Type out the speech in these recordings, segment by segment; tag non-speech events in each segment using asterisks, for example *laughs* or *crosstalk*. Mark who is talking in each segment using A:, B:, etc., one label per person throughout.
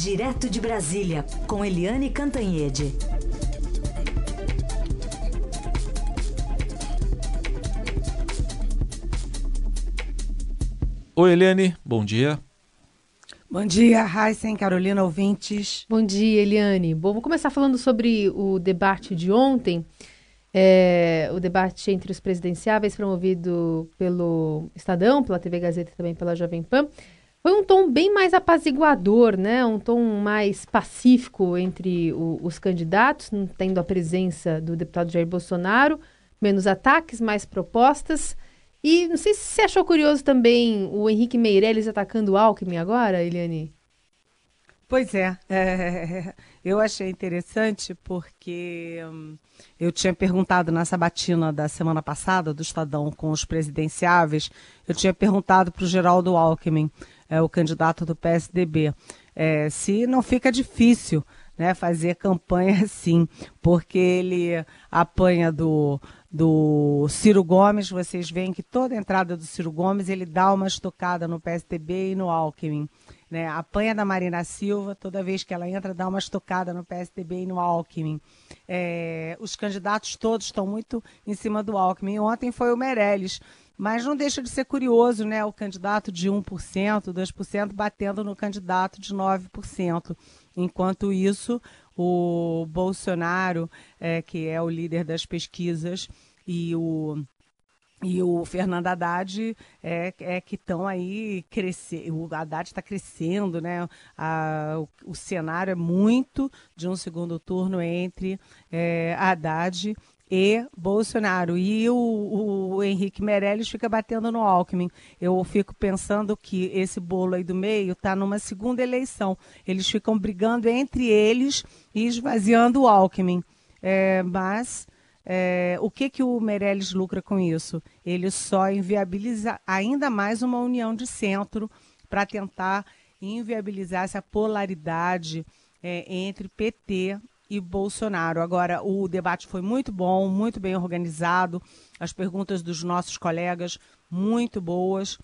A: Direto de Brasília, com Eliane Cantanhede.
B: Oi, Eliane, bom dia.
C: Bom dia, Heisen, Carolina, ouvintes.
D: Bom dia, Eliane. Bom, vou começar falando sobre o debate de ontem, é, o debate entre os presidenciáveis promovido pelo Estadão, pela TV Gazeta e também pela Jovem Pan. Foi um tom bem mais apaziguador, né? Um tom mais pacífico entre o, os candidatos, tendo a presença do deputado Jair Bolsonaro, menos ataques, mais propostas. E não sei se você achou curioso também o Henrique Meirelles atacando o Alckmin agora, Eliane.
C: Pois é, é, *laughs* eu achei interessante porque hum, eu tinha perguntado na sabatina da semana passada do Estadão com os presidenciáveis, eu tinha perguntado para o Geraldo Alckmin, é, o candidato do PSDB, é, se não fica difícil né, fazer campanha *laughs* assim, porque ele apanha do, do Ciro Gomes, vocês veem que toda entrada do Ciro Gomes ele dá uma estocada no PSDB e no Alckmin. Né? Apanha da Marina Silva, toda vez que ela entra, dá uma estocada no PSDB e no Alckmin. É, os candidatos todos estão muito em cima do Alckmin. Ontem foi o Meirelles, mas não deixa de ser curioso, né? O candidato de 1%, 2% batendo no candidato de 9%. Enquanto isso, o Bolsonaro, é, que é o líder das pesquisas, e o e o Fernando Haddad é, é que estão aí crescendo. O Haddad está crescendo, né? A, o, o, cenário é muito de um segundo turno entre é, Haddad e Bolsonaro. E o, o, Henrique Meirelles fica batendo no Alckmin. Eu fico pensando que esse bolo aí do meio está numa segunda eleição. Eles ficam brigando entre eles e esvaziando o Alckmin. É, mas é, o que, que o Meirelles lucra com isso? Ele só inviabiliza ainda mais uma união de centro para tentar inviabilizar essa polaridade é, entre PT e Bolsonaro. Agora, o debate foi muito bom, muito bem organizado, as perguntas dos nossos colegas muito boas.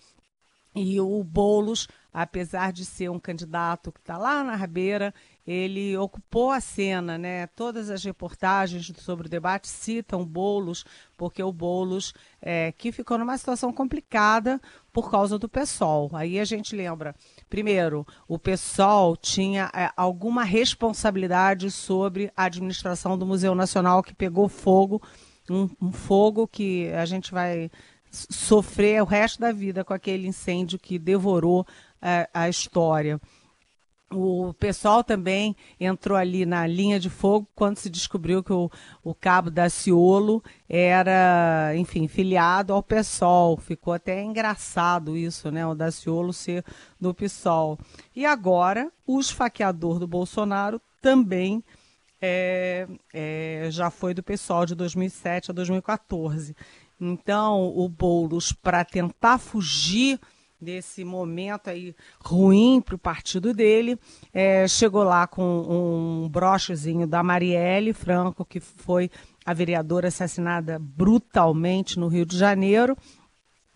C: E o Boulos, apesar de ser um candidato que está lá na rabeira, ele ocupou a cena, né? Todas as reportagens sobre o debate citam Boulos, porque o Boulos é, que ficou numa situação complicada por causa do PSOL. Aí a gente lembra, primeiro, o PSOL tinha é, alguma responsabilidade sobre a administração do Museu Nacional que pegou fogo, um, um fogo que a gente vai sofrer o resto da vida com aquele incêndio que devorou é, a história. O pessoal também entrou ali na linha de fogo quando se descobriu que o, o cabo da Ciolo era, enfim, filiado ao PSOL. Ficou até engraçado isso, né? O Daciolo ser do PSOL. E agora, o esfaqueador do Bolsonaro também é, é, já foi do PSOL de 2007 a 2014. Então, o Boulos, para tentar fugir desse momento aí ruim para o partido dele, é, chegou lá com um brochezinho da Marielle Franco, que foi a vereadora assassinada brutalmente no Rio de Janeiro,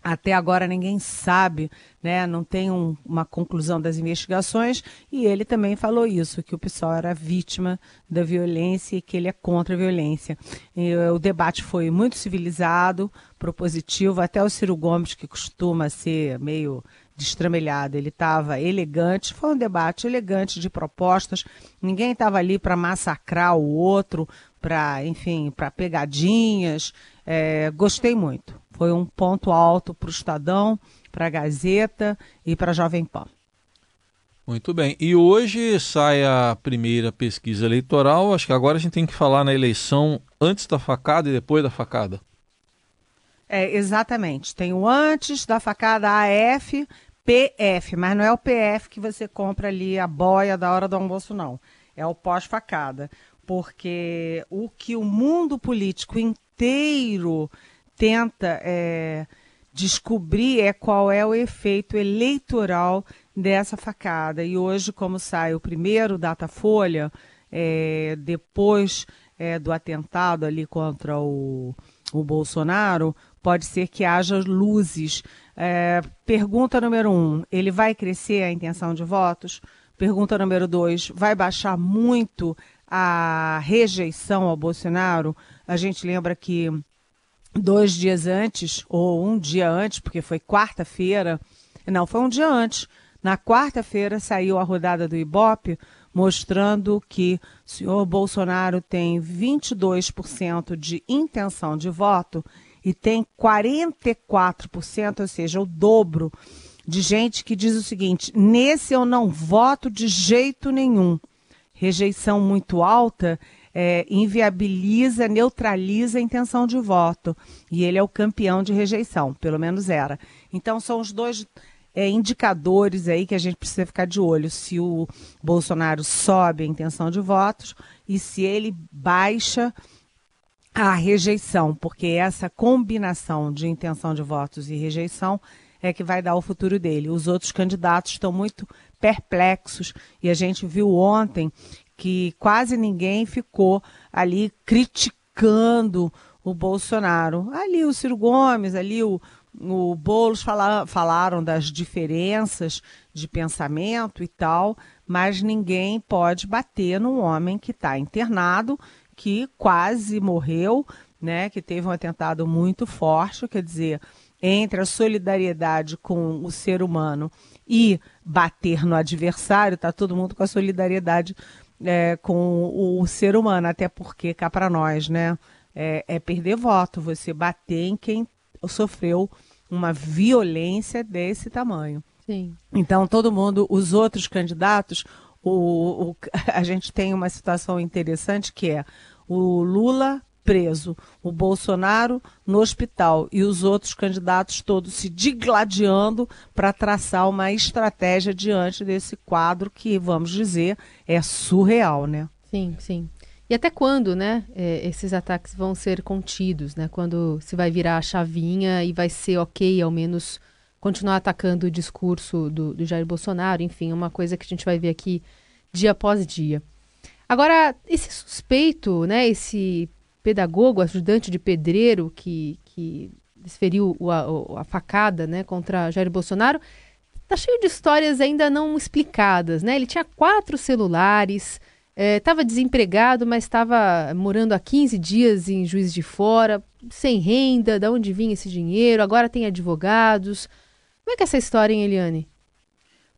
C: até agora ninguém sabe, né? não tem um, uma conclusão das investigações, e ele também falou isso, que o pessoal era vítima da violência e que ele é contra a violência. E, o debate foi muito civilizado, propositivo, até o Ciro Gomes, que costuma ser meio destramelhado, ele estava elegante, foi um debate elegante de propostas, ninguém estava ali para massacrar o outro, para, enfim, para pegadinhas, é, gostei muito. Foi um ponto alto para o Estadão, para a Gazeta e para a Jovem Pan.
B: Muito bem. E hoje sai a primeira pesquisa eleitoral. Acho que agora a gente tem que falar na eleição antes da facada e depois da facada.
C: É, exatamente. Tem o antes da facada AF, PF, mas não é o PF que você compra ali a boia da hora do almoço, não. É o pós-facada. Porque o que o mundo político inteiro tenta é, descobrir é qual é o efeito eleitoral dessa facada. E hoje, como sai o primeiro Datafolha, é, depois é, do atentado ali contra o, o Bolsonaro, pode ser que haja luzes. É, pergunta número um: ele vai crescer a intenção de votos? Pergunta número dois: vai baixar muito a rejeição ao Bolsonaro? A gente lembra que dois dias antes, ou um dia antes, porque foi quarta-feira, não, foi um dia antes. Na quarta-feira saiu a rodada do Ibope mostrando que o senhor Bolsonaro tem 22% de intenção de voto e tem 44%, ou seja, o dobro de gente que diz o seguinte: nesse eu não voto de jeito nenhum. Rejeição muito alta é, inviabiliza, neutraliza a intenção de voto. E ele é o campeão de rejeição, pelo menos era. Então são os dois é, indicadores aí que a gente precisa ficar de olho: se o Bolsonaro sobe a intenção de votos e se ele baixa a rejeição, porque essa combinação de intenção de votos e rejeição é que vai dar o futuro dele. Os outros candidatos estão muito perplexos e a gente viu ontem que quase ninguém ficou ali criticando o Bolsonaro. Ali o Ciro Gomes, ali o, o Boulos fala, falaram das diferenças de pensamento e tal, mas ninguém pode bater num homem que está internado, que quase morreu, né, que teve um atentado muito forte, quer dizer, entre a solidariedade com o ser humano e bater no adversário, está todo mundo com a solidariedade é, com o ser humano, até porque cá para nós, né, é, é perder voto, você bater em quem sofreu uma violência desse tamanho.
D: Sim.
C: Então, todo mundo, os outros candidatos, o, o, *laughs* a gente tem uma situação interessante que é o Lula preso, o Bolsonaro no hospital e os outros candidatos todos se digladiando para traçar uma estratégia diante desse quadro que, vamos dizer, é surreal, né?
D: Sim, sim. E até quando, né, é, esses ataques vão ser contidos, né? Quando se vai virar a chavinha e vai ser ok, ao menos, continuar atacando o discurso do, do Jair Bolsonaro, enfim, uma coisa que a gente vai ver aqui dia após dia. Agora, esse suspeito, né, esse pedagogo, ajudante de pedreiro que, que desferiu a, a facada, né, contra Jair Bolsonaro, tá cheio de histórias ainda não explicadas, né? Ele tinha quatro celulares, Estava é, desempregado, mas estava morando há 15 dias em Juiz de Fora, sem renda, de onde vinha esse dinheiro, agora tem advogados. Como é que é essa história, hein, Eliane?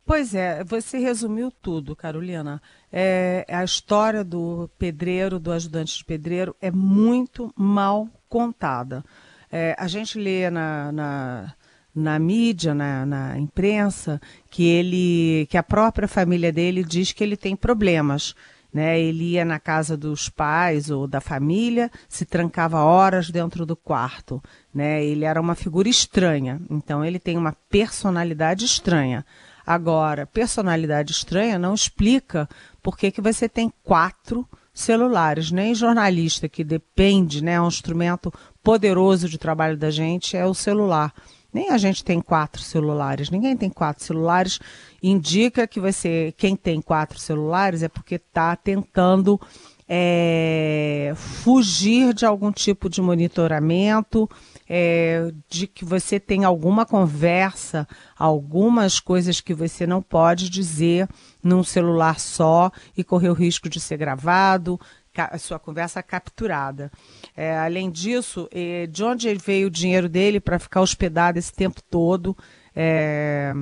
C: Pois é, você resumiu tudo, Carolina. É, a história do pedreiro, do ajudante de pedreiro, é muito mal contada. É, a gente lê na, na, na mídia, na, na, imprensa, que ele, que a própria família dele diz que ele tem problemas né? Ele ia na casa dos pais ou da família, se trancava horas dentro do quarto. Né? Ele era uma figura estranha, então ele tem uma personalidade estranha. Agora, personalidade estranha não explica por que, que você tem quatro celulares. Nem jornalista, que depende, né, é um instrumento poderoso de trabalho da gente, é o celular. Nem a gente tem quatro celulares, ninguém tem quatro celulares. Indica que você, quem tem quatro celulares, é porque está tentando é, fugir de algum tipo de monitoramento, é, de que você tem alguma conversa, algumas coisas que você não pode dizer num celular só e correr o risco de ser gravado, a sua conversa capturada. É, além disso, é, de onde veio o dinheiro dele para ficar hospedado esse tempo todo é,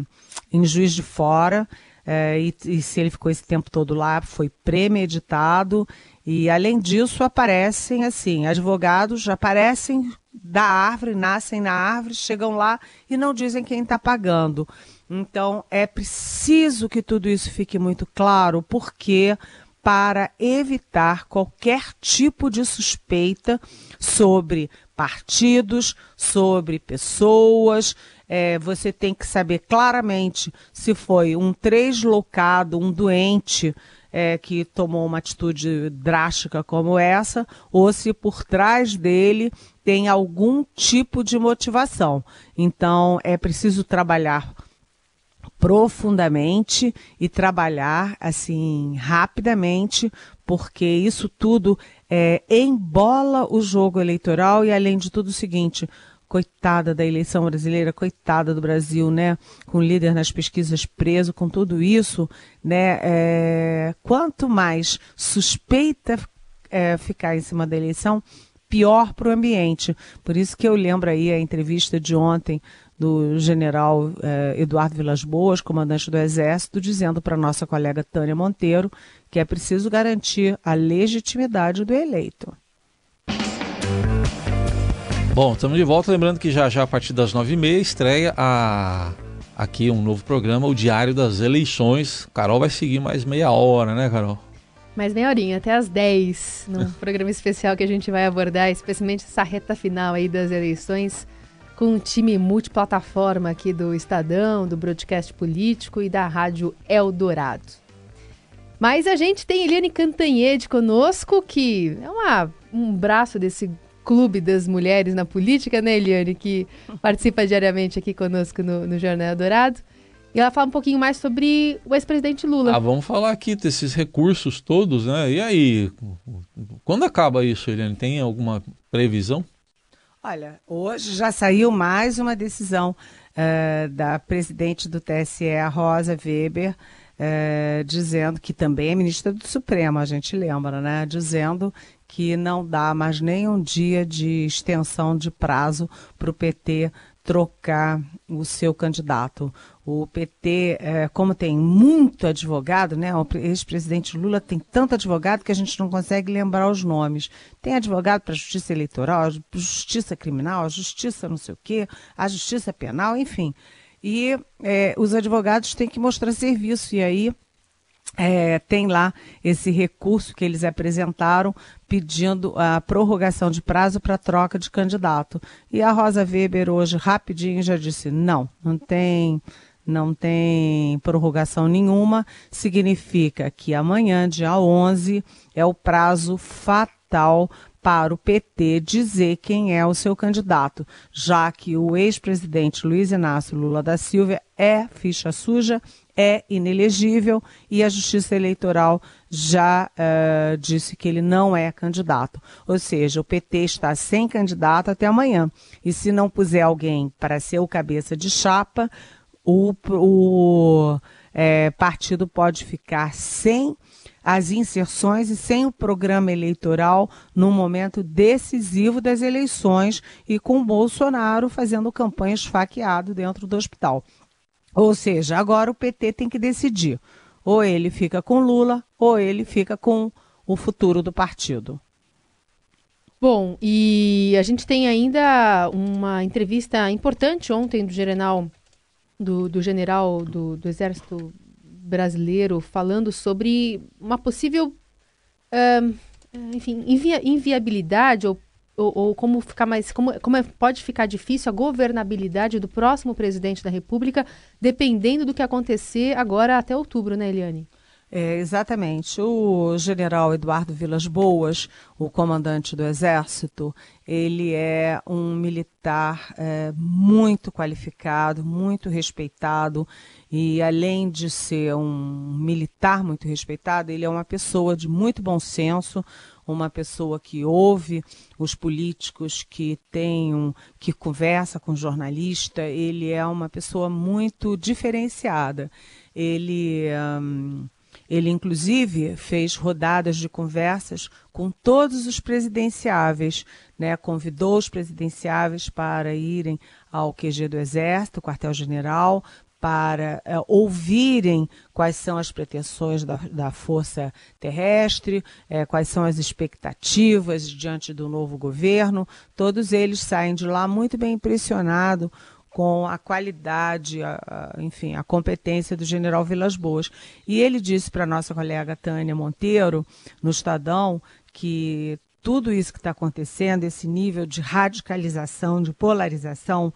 C: em Juiz de Fora? É, e, e, se ele ficou esse tempo todo lá, foi premeditado. E além disso, aparecem assim, advogados aparecem da árvore, nascem na árvore, chegam lá e não dizem quem está pagando. Então é preciso que tudo isso fique muito claro, porque para evitar qualquer tipo de suspeita sobre partidos, sobre pessoas. É, você tem que saber claramente se foi um deslocado, um doente é, que tomou uma atitude drástica como essa, ou se por trás dele tem algum tipo de motivação. Então, é preciso trabalhar profundamente e trabalhar assim rapidamente, porque isso tudo é, embola o jogo eleitoral e além de tudo o seguinte, coitada da eleição brasileira, coitada do Brasil, né? Com o líder nas pesquisas preso, com tudo isso, né? É, quanto mais suspeita é, ficar em cima da eleição, pior para o ambiente. Por isso que eu lembro aí a entrevista de ontem do general eh, Eduardo Vilas Boas, comandante do Exército, dizendo para nossa colega Tânia Monteiro que é preciso garantir a legitimidade do eleito.
B: Bom, estamos de volta. Lembrando que já já a partir das nove e meia estreia a... aqui um novo programa, o Diário das Eleições. Carol vai seguir mais meia hora, né, Carol?
D: Mais meia horinha, até às 10, num *laughs* programa especial que a gente vai abordar, especialmente essa reta final aí das eleições com um time multiplataforma aqui do Estadão, do Broadcast Político e da Rádio Eldorado. Mas a gente tem Eliane Cantanhede conosco, que é uma, um braço desse clube das mulheres na política, né, Eliane, que participa diariamente aqui conosco no, no Jornal Eldorado. E ela fala um pouquinho mais sobre o ex-presidente Lula.
B: Ah, vamos falar aqui desses recursos todos, né? E aí, quando acaba isso, Eliane? Tem alguma previsão?
C: Olha, hoje já saiu mais uma decisão uh, da presidente do TSE, a Rosa Weber, uh, dizendo que também é ministra do Supremo, a gente lembra, né? Dizendo que não dá mais nem um dia de extensão de prazo para o PT trocar o seu candidato. O PT, é, como tem muito advogado, né? O ex-presidente Lula tem tanto advogado que a gente não consegue lembrar os nomes. Tem advogado para a justiça eleitoral, justiça criminal, justiça não sei o quê, a justiça penal, enfim. E é, os advogados têm que mostrar serviço. E aí é, tem lá esse recurso que eles apresentaram pedindo a prorrogação de prazo para troca de candidato. E a Rosa Weber hoje rapidinho já disse: não, não tem não tem prorrogação nenhuma, significa que amanhã, dia 11, é o prazo fatal para o PT dizer quem é o seu candidato, já que o ex-presidente Luiz Inácio Lula da Silva é ficha suja, é inelegível e a Justiça Eleitoral já uh, disse que ele não é candidato. Ou seja, o PT está sem candidato até amanhã. E se não puser alguém para ser o cabeça de chapa, o, o é, partido pode ficar sem as inserções e sem o programa eleitoral no momento decisivo das eleições e com Bolsonaro fazendo campanha esfaqueado dentro do hospital. Ou seja, agora o PT tem que decidir. Ou ele fica com Lula, ou ele fica com o futuro do partido.
D: Bom, e a gente tem ainda uma entrevista importante ontem do general do, do general do, do Exército Brasileiro falando sobre uma possível, uh, enfim, invia, inviabilidade ou, ou, ou, como ficar mais, como, como é, pode ficar difícil a governabilidade do próximo presidente da República, dependendo do que acontecer agora até outubro, né, Eliane?
C: É, exatamente. O general Eduardo Vilas Boas, o comandante do Exército, ele é um militar é, muito qualificado, muito respeitado, e além de ser um militar muito respeitado, ele é uma pessoa de muito bom senso, uma pessoa que ouve os políticos, que tem um, que conversa com jornalista, ele é uma pessoa muito diferenciada. Ele. Um, ele, inclusive, fez rodadas de conversas com todos os presidenciáveis, né? convidou os presidenciáveis para irem ao QG do Exército, quartel-general, para é, ouvirem quais são as pretensões da, da Força Terrestre, é, quais são as expectativas diante do novo governo. Todos eles saem de lá muito bem impressionados com a qualidade, a, a, enfim, a competência do general Vilas Boas. E ele disse para nossa colega Tânia Monteiro, no Estadão, que tudo isso que está acontecendo, esse nível de radicalização, de polarização,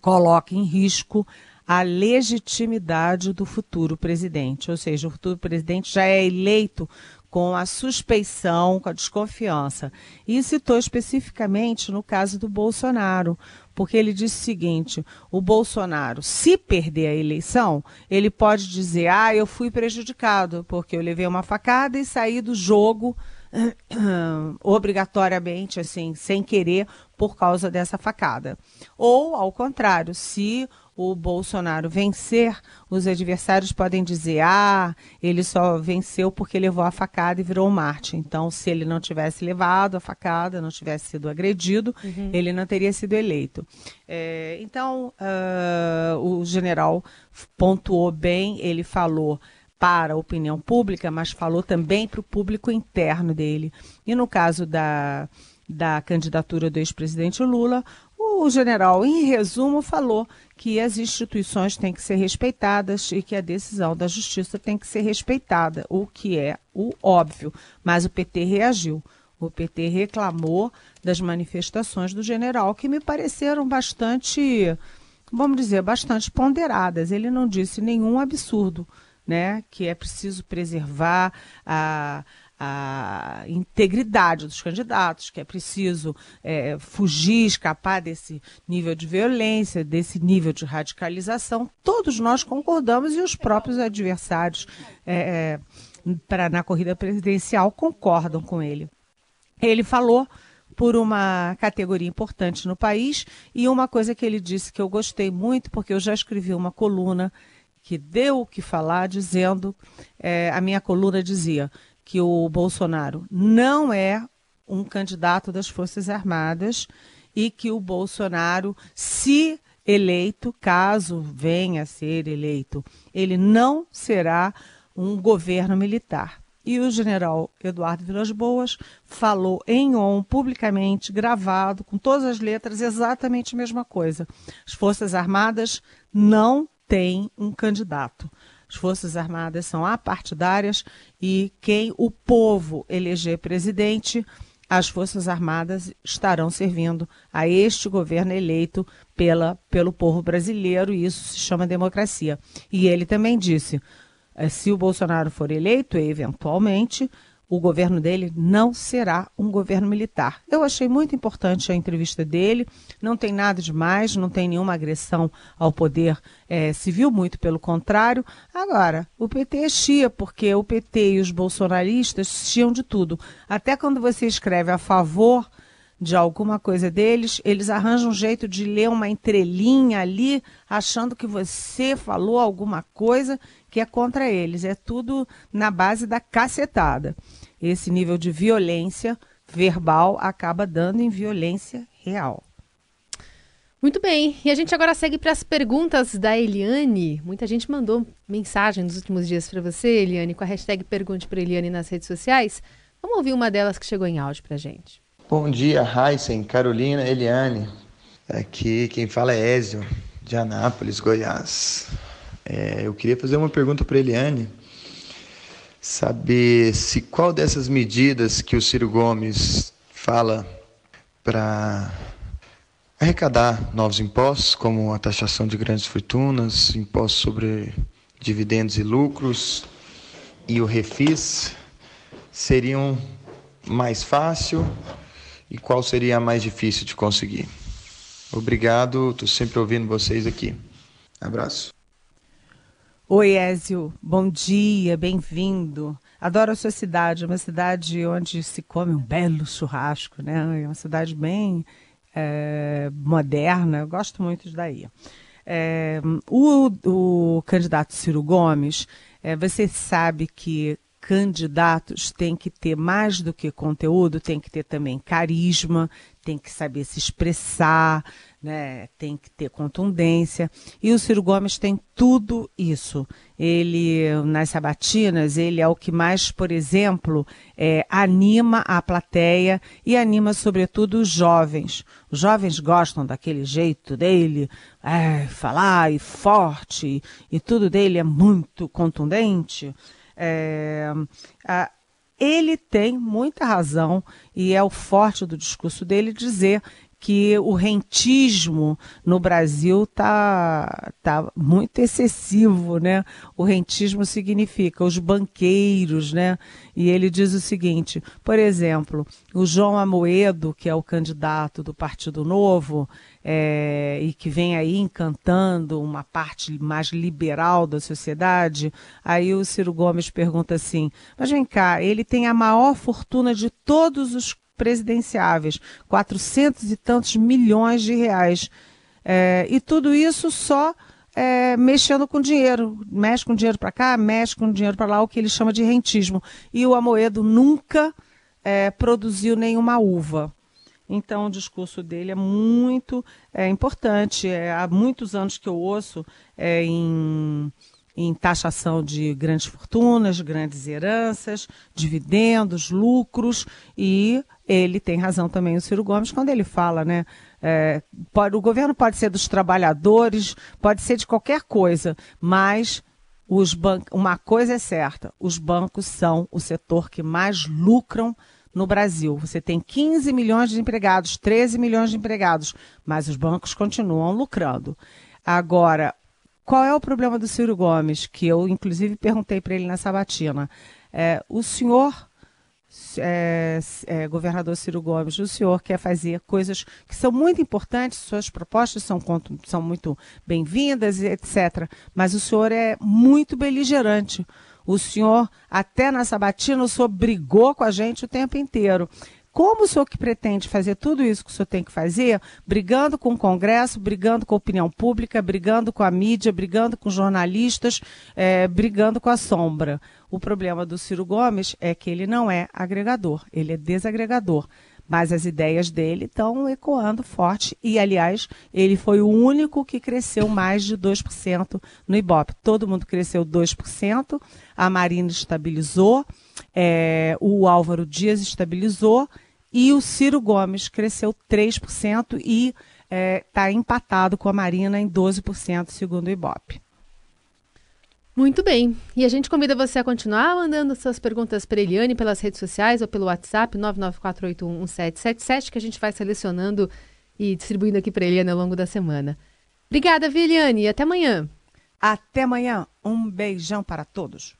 C: coloca em risco a legitimidade do futuro presidente. Ou seja, o futuro presidente já é eleito com a suspeição, com a desconfiança. E citou especificamente no caso do Bolsonaro, porque ele disse o seguinte: o Bolsonaro, se perder a eleição, ele pode dizer, ah, eu fui prejudicado, porque eu levei uma facada e saí do jogo *clears throat* obrigatoriamente, assim, sem querer, por causa dessa facada. Ou, ao contrário, se o Bolsonaro vencer, os adversários podem dizer: ah, ele só venceu porque levou a facada e virou Marte. Então, se ele não tivesse levado a facada, não tivesse sido agredido, uhum. ele não teria sido eleito. É, então, uh, o general pontuou bem, ele falou para a opinião pública, mas falou também para o público interno dele. E no caso da, da candidatura do ex-presidente Lula, o general, em resumo, falou que as instituições têm que ser respeitadas e que a decisão da justiça tem que ser respeitada, o que é o óbvio. Mas o PT reagiu. O PT reclamou das manifestações do general, que me pareceram bastante, vamos dizer, bastante ponderadas. Ele não disse nenhum absurdo, né? Que é preciso preservar a a integridade dos candidatos, que é preciso é, fugir, escapar desse nível de violência, desse nível de radicalização. Todos nós concordamos e os próprios adversários é, é pra, na corrida presidencial concordam com ele. Ele falou por uma categoria importante no país e uma coisa que ele disse que eu gostei muito, porque eu já escrevi uma coluna que deu o que falar, dizendo, é, a minha coluna dizia, que o Bolsonaro não é um candidato das Forças Armadas e que o Bolsonaro, se eleito, caso venha a ser eleito, ele não será um governo militar. E o general Eduardo Vilas Boas falou em on, publicamente, gravado, com todas as letras, exatamente a mesma coisa. As Forças Armadas não têm um candidato. As Forças Armadas são apartidárias e quem o povo eleger presidente, as Forças Armadas estarão servindo a este governo eleito pela, pelo povo brasileiro, e isso se chama democracia. E ele também disse: eh, se o Bolsonaro for eleito, eventualmente, o governo dele não será um governo militar. Eu achei muito importante a entrevista dele, não tem nada de mais, não tem nenhuma agressão ao poder é, civil, muito pelo contrário. Agora, o PT é chia, porque o PT e os bolsonaristas chiam de tudo. Até quando você escreve a favor de alguma coisa deles, eles arranjam um jeito de ler uma entrelinha ali, achando que você falou alguma coisa que é contra eles. É tudo na base da cacetada. Esse nível de violência verbal acaba dando em violência real.
D: Muito bem, e a gente agora segue para as perguntas da Eliane. Muita gente mandou mensagem nos últimos dias para você, Eliane, com a hashtag Pergunte para Eliane nas redes sociais. Vamos ouvir uma delas que chegou em áudio para a gente.
E: Bom dia, Heisen, Carolina, Eliane. Aqui quem fala é Ézio, de Anápolis, Goiás. É, eu queria fazer uma pergunta para Eliane, saber se qual dessas medidas que o Ciro Gomes fala para arrecadar novos impostos, como a taxação de grandes fortunas, impostos sobre dividendos e lucros e o refis, seriam mais fácil e qual seria a mais difícil de conseguir. Obrigado, estou sempre ouvindo vocês aqui. Abraço.
C: Oi, Ézio, bom dia, bem-vindo. Adoro a sua cidade, uma cidade onde se come um belo churrasco, né? É uma cidade bem é, moderna, eu gosto muito daí. É, o, o candidato Ciro Gomes, é, você sabe que candidatos têm que ter mais do que conteúdo, tem que ter também carisma, tem que saber se expressar, né? tem que ter contundência. E o Ciro Gomes tem tudo isso. Ele, nas sabatinas, ele é o que mais, por exemplo, é, anima a plateia e anima, sobretudo, os jovens. Os jovens gostam daquele jeito dele, é, falar e forte, e tudo dele é muito contundente. É, a, ele tem muita razão, e é o forte do discurso dele dizer que o rentismo no Brasil tá, tá muito excessivo, né? O rentismo significa os banqueiros, né? E ele diz o seguinte, por exemplo, o João Amoedo, que é o candidato do Partido Novo, é, e que vem aí encantando uma parte mais liberal da sociedade, aí o Ciro Gomes pergunta assim, mas vem cá, ele tem a maior fortuna de todos os presidenciáveis, 400 e tantos milhões de reais. É, e tudo isso só é, mexendo com dinheiro. Mexe com dinheiro para cá, mexe com dinheiro para lá, o que ele chama de rentismo. E o Amoedo nunca é, produziu nenhuma uva. Então, o discurso dele é muito é, importante. É, há muitos anos que eu ouço é, em em taxação de grandes fortunas, grandes heranças, dividendos, lucros, e ele tem razão também, o Ciro Gomes, quando ele fala, né? É, pode, o governo pode ser dos trabalhadores, pode ser de qualquer coisa, mas os ban uma coisa é certa: os bancos são o setor que mais lucram no Brasil. Você tem 15 milhões de empregados, 13 milhões de empregados, mas os bancos continuam lucrando. Agora, qual é o problema do Ciro Gomes? Que eu, inclusive, perguntei para ele na sabatina. É, o senhor, é, é, governador Ciro Gomes, o senhor quer fazer coisas que são muito importantes, suas propostas são, são muito bem-vindas, etc. Mas o senhor é muito beligerante. O senhor, até na sabatina, o senhor brigou com a gente o tempo inteiro. Como o senhor que pretende fazer tudo isso que o senhor tem que fazer, brigando com o Congresso, brigando com a opinião pública, brigando com a mídia, brigando com jornalistas, é, brigando com a sombra? O problema do Ciro Gomes é que ele não é agregador, ele é desagregador mas as ideias dele estão ecoando forte. E, aliás, ele foi o único que cresceu mais de 2% no Ibope. Todo mundo cresceu 2%, a Marina estabilizou, é, o Álvaro Dias estabilizou e o Ciro Gomes cresceu 3% e está é, tá empatado com a Marina em 12%, segundo o Ibope.
D: Muito bem. E a gente convida você a continuar mandando suas perguntas para Eliane pelas redes sociais ou pelo WhatsApp 994811777, que a gente vai selecionando e distribuindo aqui para Eliane ao longo da semana. Obrigada, Eliane, e até amanhã.
C: Até amanhã. Um beijão para todos.